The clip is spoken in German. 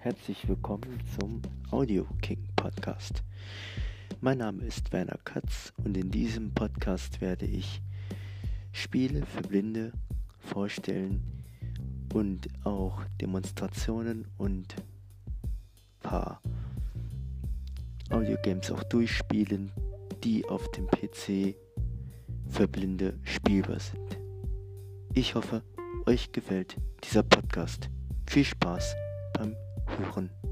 herzlich willkommen zum Audio King Podcast. Mein Name ist Werner Katz und in diesem Podcast werde ich Spiele für Blinde vorstellen und auch Demonstrationen und paar Audiogames auch durchspielen, die auf dem PC für Blinde spielbar sind. Ich hoffe, euch gefällt dieser Podcast. Viel Spaß beim ทุ